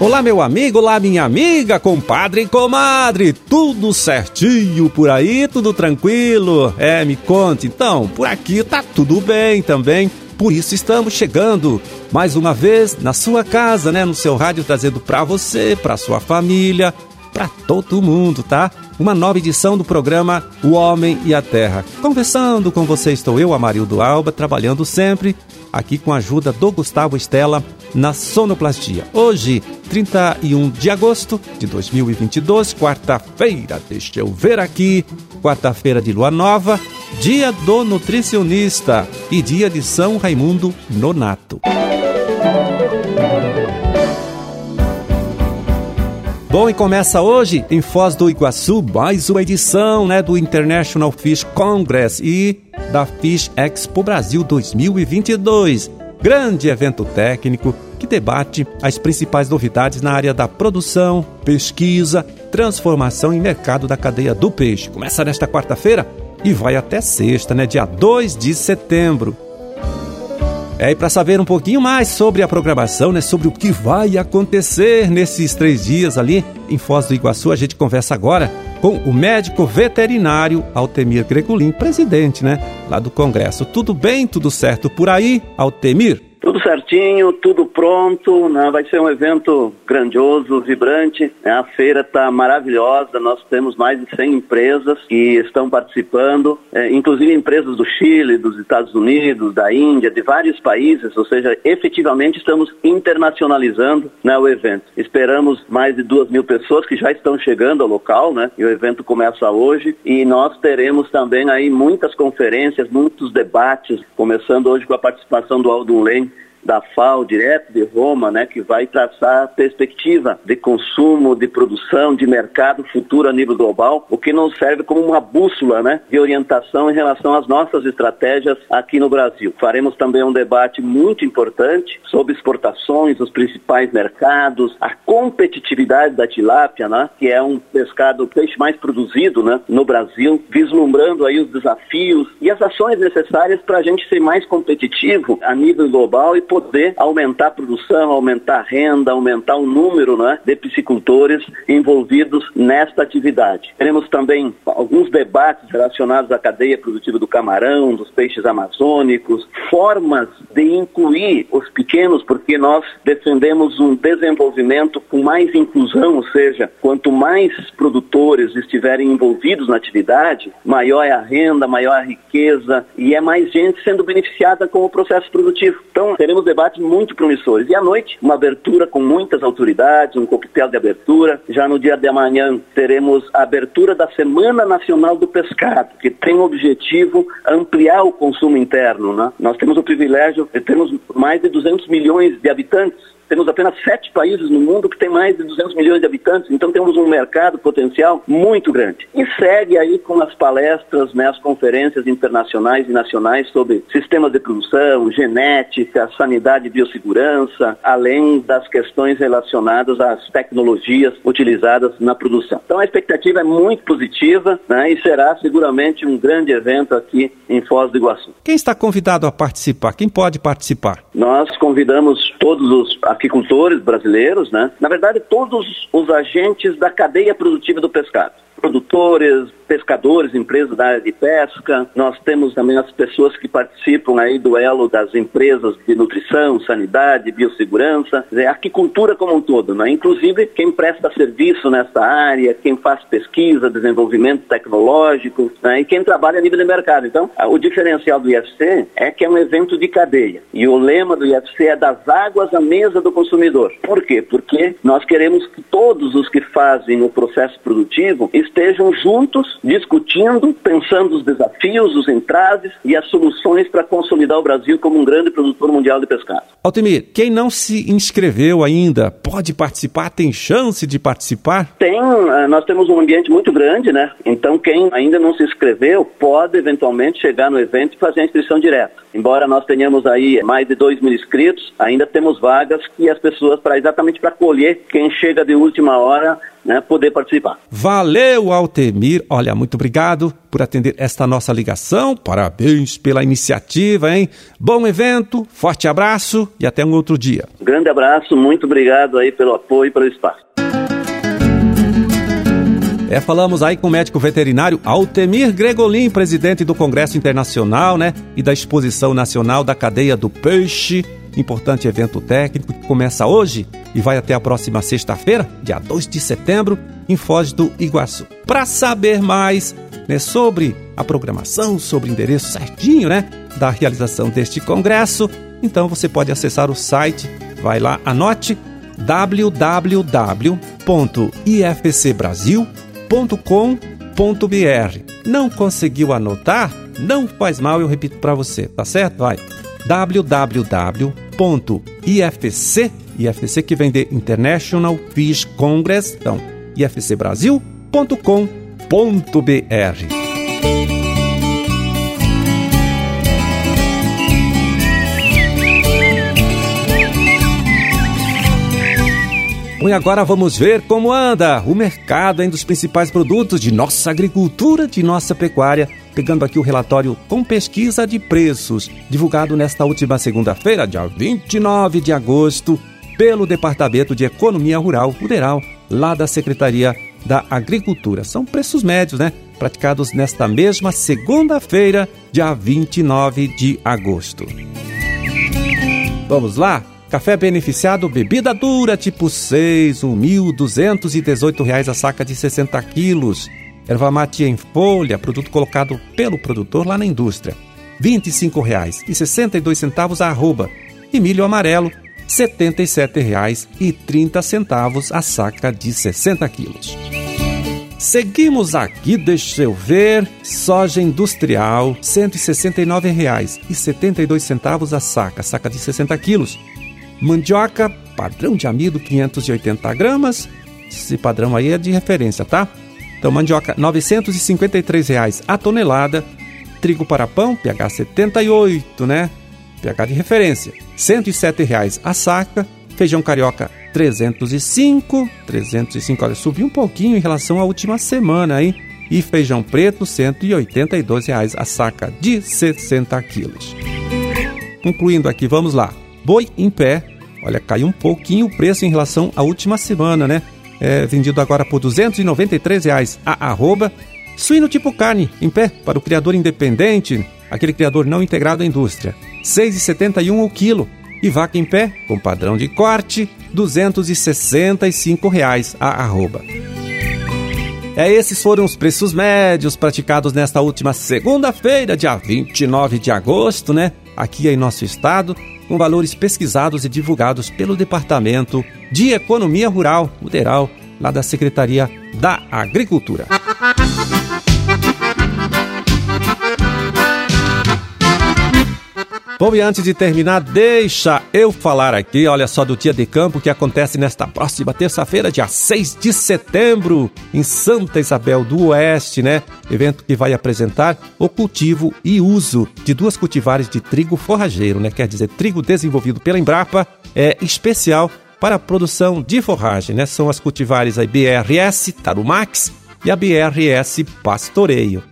Olá, meu amigo, olá, minha amiga, compadre e comadre, tudo certinho por aí, tudo tranquilo? É, me conte, então, por aqui tá tudo bem também. Por isso estamos chegando mais uma vez na sua casa, né, no seu rádio trazendo para você, para sua família, para todo mundo, tá? Uma nova edição do programa O Homem e a Terra. Conversando com você estou eu, Amarildo Alba, trabalhando sempre aqui com a ajuda do Gustavo Estela na sonoplastia. Hoje, 31 de agosto de 2022, quarta-feira, deixa eu ver aqui, quarta-feira de lua nova, dia do nutricionista e dia de São Raimundo Nonato. Bom, e começa hoje em Foz do Iguaçu mais uma edição né, do International Fish Congress e da Fish Expo Brasil 2022. Grande evento técnico que debate as principais novidades na área da produção, pesquisa, transformação e mercado da cadeia do peixe. Começa nesta quarta-feira e vai até sexta, né, dia 2 de setembro. É, e para saber um pouquinho mais sobre a programação, né, sobre o que vai acontecer nesses três dias ali em Foz do Iguaçu, a gente conversa agora com o médico veterinário Altemir Gregulin, presidente, né, lá do Congresso. Tudo bem, tudo certo por aí, Altemir? Tudo certinho, tudo pronto, né? vai ser um evento grandioso, vibrante. Né? A feira está maravilhosa, nós temos mais de 100 empresas que estão participando, é, inclusive empresas do Chile, dos Estados Unidos, da Índia, de vários países, ou seja, efetivamente estamos internacionalizando né, o evento. Esperamos mais de duas mil pessoas que já estão chegando ao local, né? e o evento começa hoje, e nós teremos também aí muitas conferências, muitos debates, começando hoje com a participação do Aldo Len, da FAO, direto de Roma, né, que vai traçar a perspectiva de consumo, de produção, de mercado futuro a nível global, o que nos serve como uma bússola né, de orientação em relação às nossas estratégias aqui no Brasil. Faremos também um debate muito importante sobre exportações, os principais mercados, a competitividade da tilápia, né, que é um pescado, peixe mais produzido né, no Brasil, vislumbrando aí os desafios e as ações necessárias para a gente ser mais competitivo a nível global e poder aumentar a produção, aumentar a renda, aumentar o número né, de piscicultores envolvidos nesta atividade. Teremos também alguns debates relacionados à cadeia produtiva do camarão, dos peixes amazônicos, formas de incluir os pequenos, porque nós defendemos um desenvolvimento com mais inclusão, ou seja, quanto mais produtores estiverem envolvidos na atividade, maior é a renda, maior a riqueza e é mais gente sendo beneficiada com o processo produtivo. Então, teremos teremos debates muito promissores. E à noite, uma abertura com muitas autoridades, um coquetel de abertura. Já no dia de amanhã, teremos a abertura da Semana Nacional do Pescado, que tem o objetivo ampliar o consumo interno. Né? Nós temos o privilégio de termos mais de 200 milhões de habitantes temos apenas sete países no mundo que tem mais de 200 milhões de habitantes, então temos um mercado potencial muito grande. E segue aí com as palestras, né, as conferências internacionais e nacionais sobre sistemas de produção, genética, sanidade e biossegurança, além das questões relacionadas às tecnologias utilizadas na produção. Então a expectativa é muito positiva né, e será seguramente um grande evento aqui em Foz do Iguaçu. Quem está convidado a participar? Quem pode participar? Nós convidamos todos os aquicultores brasileiros, né? Na verdade, todos os agentes da cadeia produtiva do pescado produtores, pescadores, empresas da área de pesca. Nós temos também as pessoas que participam aí do elo das empresas de nutrição, sanidade, biossegurança, é, aquicultura como um todo, né? Inclusive quem presta serviço nessa área, quem faz pesquisa, desenvolvimento tecnológico né? e quem trabalha a nível de mercado. Então, o diferencial do IFC é que é um evento de cadeia. E o lema do IFC é das águas à mesa do consumidor. Por quê? Porque nós queremos que todos os que fazem o processo produtivo estejam juntos, discutindo, pensando os desafios, os entraves e as soluções para consolidar o Brasil como um grande produtor mundial de pescado. Altemir, quem não se inscreveu ainda pode participar? Tem chance de participar? Tem, eh, nós temos um ambiente muito grande, né? Então quem ainda não se inscreveu pode eventualmente chegar no evento e fazer a inscrição direta. Embora nós tenhamos aí mais de 2 mil inscritos, ainda temos vagas que as pessoas, para exatamente para colher quem chega de última hora, né, poder participar. Valeu, Altemir. Olha, muito obrigado por atender esta nossa ligação. Parabéns pela iniciativa, hein? Bom evento, forte abraço e até um outro dia. Grande abraço, muito obrigado aí pelo apoio e pelo espaço. É, falamos aí com o médico veterinário Altemir Gregolin, presidente do Congresso Internacional, né, e da Exposição Nacional da Cadeia do Peixe, importante evento técnico que começa hoje e vai até a próxima sexta-feira, dia 2 de setembro, em Foz do Iguaçu. Para saber mais né, sobre a programação, sobre o endereço certinho, né, da realização deste congresso, então você pode acessar o site, vai lá, anote www.ifcbrasil.com www.ifcbrasil.com.br. Não conseguiu anotar? Não faz mal, eu repito para você, tá certo? Vai. www.ifc, IFC que vem de International Fish Congress, então ifcbrasil.com.br. e agora vamos ver como anda o mercado dos principais produtos de nossa agricultura, de nossa pecuária, pegando aqui o relatório com pesquisa de preços, divulgado nesta última segunda-feira, dia 29 de agosto, pelo Departamento de Economia Rural, Rural, lá da Secretaria da Agricultura. São preços médios, né? Praticados nesta mesma segunda-feira, dia 29 de agosto. Vamos lá? Café beneficiado, bebida dura tipo 6, R$ 1.218 a saca de 60 quilos. Erva mate em folha, produto colocado pelo produtor lá na indústria, R$ 25,62 a arroba. E milho amarelo, R$ 77,30 a saca de 60 quilos. Seguimos aqui, deixa eu ver. Soja industrial, R$ 169,72 a saca, saca de 60 quilos. Mandioca, padrão de amido, 580 gramas. Esse padrão aí é de referência, tá? Então, mandioca, 953 reais a tonelada. Trigo para pão, pH 78, né? pH de referência. 107 reais a saca. Feijão carioca, 305. 305, olha, subiu um pouquinho em relação à última semana, hein? E feijão preto, 182 reais a saca de 60 quilos. Concluindo aqui, vamos lá. Boi em pé, olha, caiu um pouquinho o preço em relação à última semana, né? É vendido agora por 293 reais a arroba. Suíno tipo carne, em pé, para o criador independente, aquele criador não integrado à indústria, R$ 6,71 o quilo. E vaca em pé, com padrão de corte, 265 reais a arroba. É, esses foram os preços médios praticados nesta última segunda-feira, dia 29 de agosto, né? Aqui em nosso estado, com valores pesquisados e divulgados pelo Departamento de Economia Rural, o lá da Secretaria da Agricultura. Bom, e antes de terminar, deixa eu falar aqui, olha só, do Dia de Campo que acontece nesta próxima terça-feira, dia 6 de setembro, em Santa Isabel do Oeste, né? Evento que vai apresentar o cultivo e uso de duas cultivares de trigo forrageiro, né? Quer dizer, trigo desenvolvido pela Embrapa, é especial para a produção de forragem, né? São as cultivares aí BRS Tarumax e a BRS Pastoreio.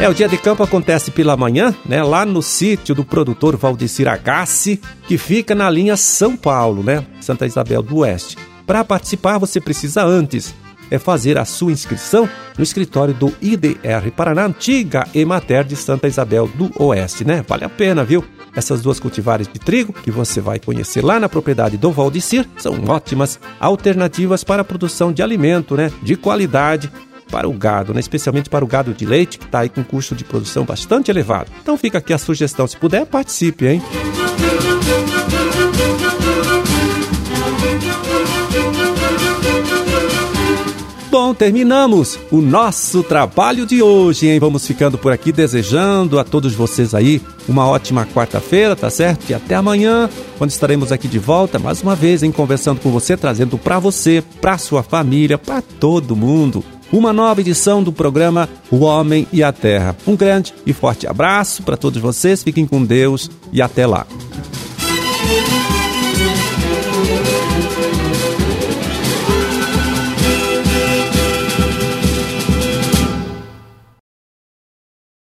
É, o dia de campo acontece pela manhã, né, lá no sítio do produtor Valdecir Agassi, que fica na linha São Paulo, né, Santa Isabel do Oeste. Para participar, você precisa antes é fazer a sua inscrição no escritório do IDR Paraná, antiga Emater de Santa Isabel do Oeste, né? Vale a pena, viu? Essas duas cultivares de trigo que você vai conhecer lá na propriedade do Valdecir são ótimas alternativas para a produção de alimento, né? De qualidade para o gado, né? especialmente para o gado de leite, que está aí com custo de produção bastante elevado. Então fica aqui a sugestão, se puder, participe, hein? Bom, terminamos o nosso trabalho de hoje, hein? Vamos ficando por aqui desejando a todos vocês aí uma ótima quarta-feira, tá certo? E até amanhã, quando estaremos aqui de volta mais uma vez, hein? Conversando com você, trazendo para você, para sua família, para todo mundo uma nova edição do programa O Homem e a Terra. Um grande e forte abraço para todos vocês, fiquem com Deus e até lá.